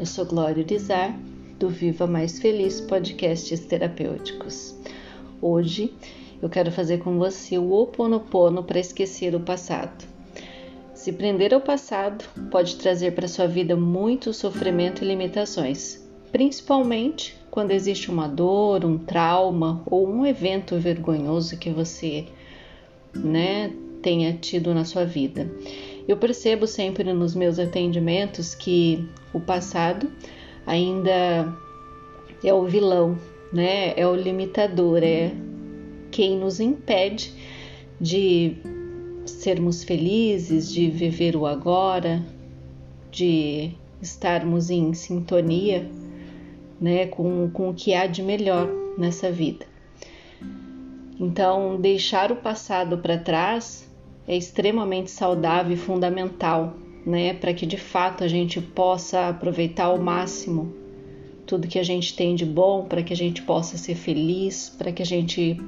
Eu sou Glória Urizar, do Viva Mais Feliz Podcasts Terapêuticos. Hoje eu quero fazer com você o Oponopono para esquecer o passado. Se prender ao passado pode trazer para sua vida muito sofrimento e limitações, principalmente quando existe uma dor, um trauma ou um evento vergonhoso que você, né, tenha tido na sua vida. Eu percebo sempre nos meus atendimentos que o passado ainda é o vilão, né? É o limitador, é quem nos impede de sermos felizes, de viver o agora, de estarmos em sintonia, né, com, com o que há de melhor nessa vida. Então, deixar o passado para trás é extremamente saudável e fundamental, né, para que de fato a gente possa aproveitar ao máximo tudo que a gente tem de bom, para que a gente possa ser feliz, para que a gente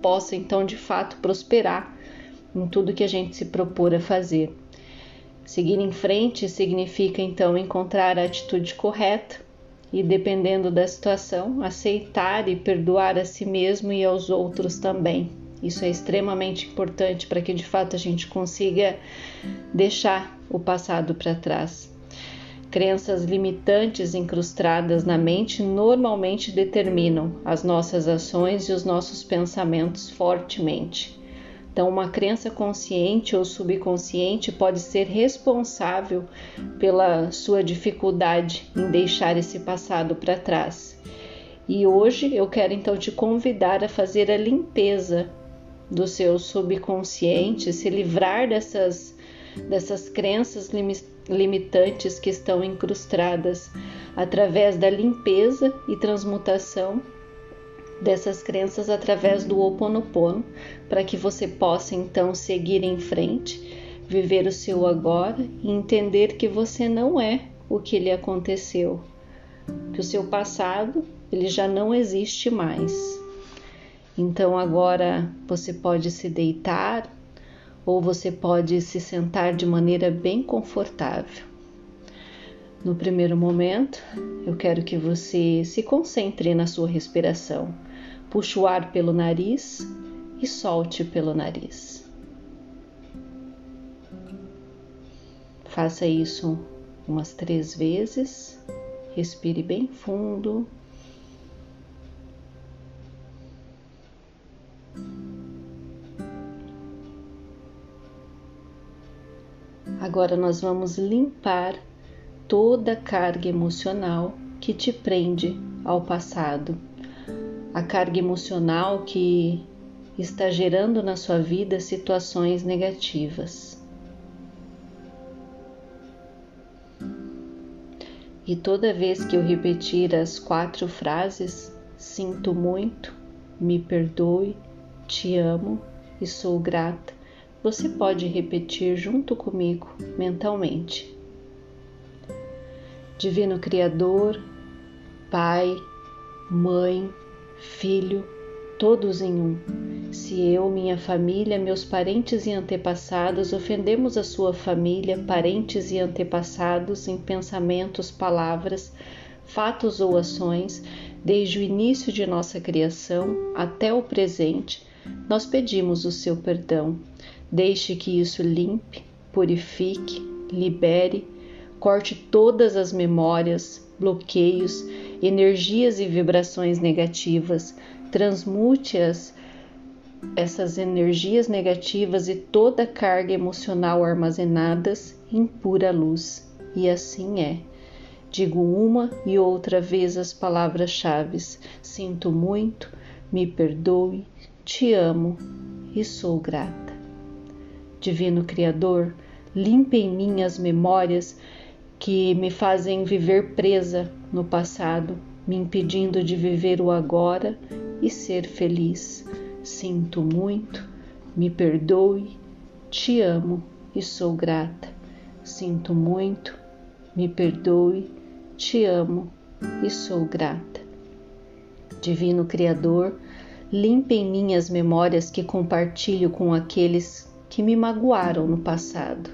possa então de fato prosperar em tudo que a gente se propor a fazer. Seguir em frente significa então encontrar a atitude correta e, dependendo da situação, aceitar e perdoar a si mesmo e aos outros também. Isso é extremamente importante para que de fato a gente consiga deixar o passado para trás. Crenças limitantes incrustadas na mente normalmente determinam as nossas ações e os nossos pensamentos fortemente. Então, uma crença consciente ou subconsciente pode ser responsável pela sua dificuldade em deixar esse passado para trás. E hoje eu quero então te convidar a fazer a limpeza do seu subconsciente, se livrar dessas, dessas crenças limitantes que estão incrustadas através da limpeza e transmutação dessas crenças através do Oponopono, para que você possa então seguir em frente, viver o seu agora e entender que você não é o que lhe aconteceu, que o seu passado ele já não existe mais. Então agora você pode se deitar ou você pode se sentar de maneira bem confortável. No primeiro momento, eu quero que você se concentre na sua respiração. Puxe o ar pelo nariz e solte pelo nariz. Faça isso umas três vezes. Respire bem fundo Agora nós vamos limpar toda a carga emocional que te prende ao passado, a carga emocional que está gerando na sua vida situações negativas. E toda vez que eu repetir as quatro frases, sinto muito, me perdoe, te amo e sou grata, você pode repetir junto comigo mentalmente. Divino Criador, Pai, Mãe, Filho, todos em um. Se eu, minha família, meus parentes e antepassados ofendemos a sua família, parentes e antepassados em pensamentos, palavras, fatos ou ações, desde o início de nossa criação até o presente, nós pedimos o seu perdão Deixe que isso limpe, purifique, libere, corte todas as memórias, bloqueios, energias e vibrações negativas, transmute-as essas energias negativas e toda carga emocional armazenadas em pura luz. E assim é. Digo uma e outra vez as palavras-chave: sinto muito, me perdoe, te amo e sou grata. Divino Criador, limpe em mim as memórias que me fazem viver presa no passado, me impedindo de viver o agora e ser feliz. Sinto muito, me perdoe, te amo e sou grata. Sinto muito, me perdoe, te amo e sou grata. Divino Criador, limpe em mim as memórias que compartilho com aqueles que me magoaram no passado.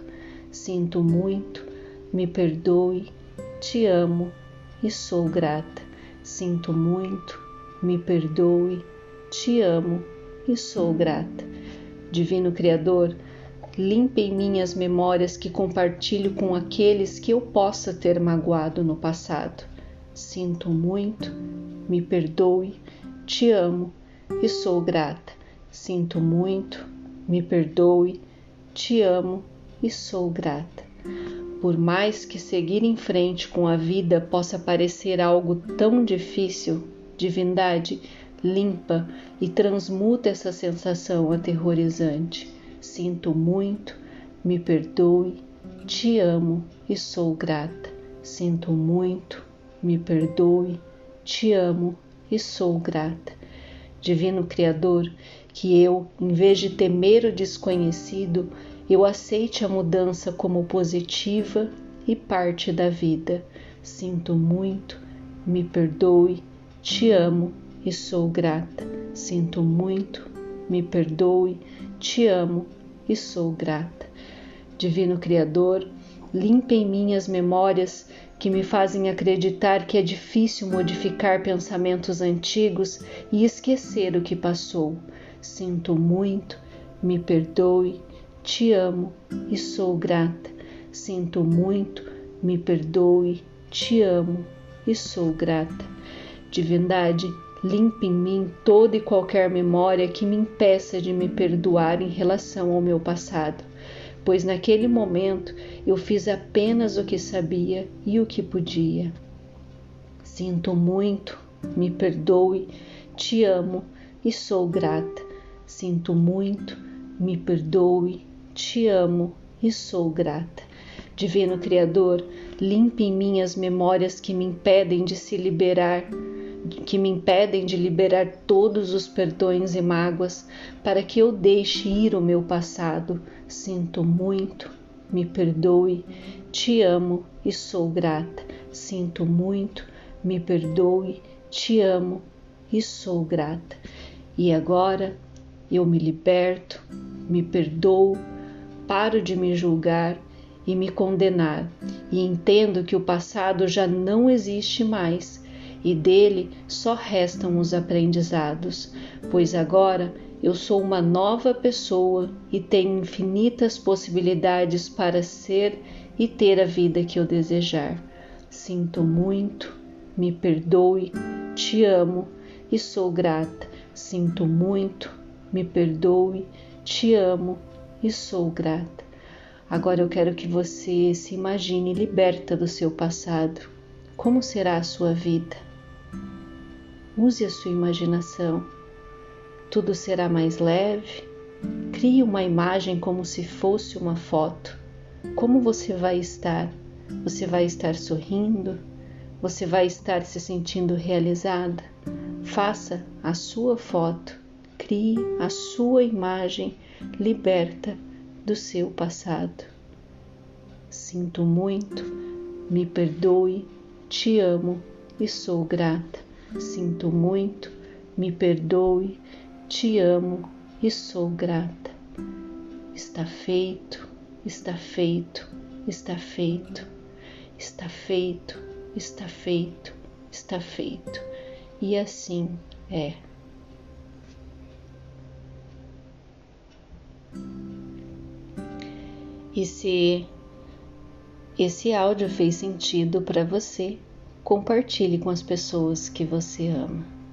Sinto muito, me perdoe, te amo e sou grata. Sinto muito, me perdoe, te amo e sou grata. Divino Criador, limpe em mim as memórias que compartilho com aqueles que eu possa ter magoado no passado. Sinto muito, me perdoe, te amo e sou grata. Sinto muito, me perdoe, te amo e sou grata. Por mais que seguir em frente com a vida possa parecer algo tão difícil, divindade, limpa e transmuta essa sensação aterrorizante. Sinto muito, me perdoe, te amo e sou grata. Sinto muito, me perdoe, te amo e sou grata. Divino Criador, que eu, em vez de temer o desconhecido, eu aceite a mudança como positiva e parte da vida. Sinto muito, me perdoe, te amo e sou grata. Sinto muito, me perdoe, te amo e sou grata. Divino Criador, limpe em mim as memórias que me fazem acreditar que é difícil modificar pensamentos antigos e esquecer o que passou. Sinto muito, me perdoe, te amo e sou grata. Sinto muito, me perdoe, te amo e sou grata. Divindade, limpe em mim toda e qualquer memória que me impeça de me perdoar em relação ao meu passado pois naquele momento eu fiz apenas o que sabia e o que podia. Sinto muito, me perdoe, te amo e sou grata. Sinto muito, me perdoe, te amo e sou grata. Divino Criador, limpe em mim as memórias que me impedem de se liberar que me impedem de liberar todos os perdões e mágoas, para que eu deixe ir o meu passado. Sinto muito, me perdoe, te amo e sou grata. Sinto muito, me perdoe, te amo e sou grata. E agora eu me liberto, me perdoo, paro de me julgar e me condenar, e entendo que o passado já não existe mais e dele só restam os aprendizados, pois agora eu sou uma nova pessoa e tenho infinitas possibilidades para ser e ter a vida que eu desejar. Sinto muito, me perdoe, te amo e sou grata. Sinto muito, me perdoe, te amo e sou grata. Agora eu quero que você se imagine liberta do seu passado. Como será a sua vida? Use a sua imaginação. Tudo será mais leve. Crie uma imagem como se fosse uma foto. Como você vai estar? Você vai estar sorrindo? Você vai estar se sentindo realizada? Faça a sua foto. Crie a sua imagem liberta do seu passado. Sinto muito, me perdoe, te amo e sou grata. Sinto muito, me perdoe, te amo e sou grata. Está feito, está feito, está feito, está feito, está feito, está feito. E assim é. E se esse áudio fez sentido para você, compartilhe com as pessoas que você ama.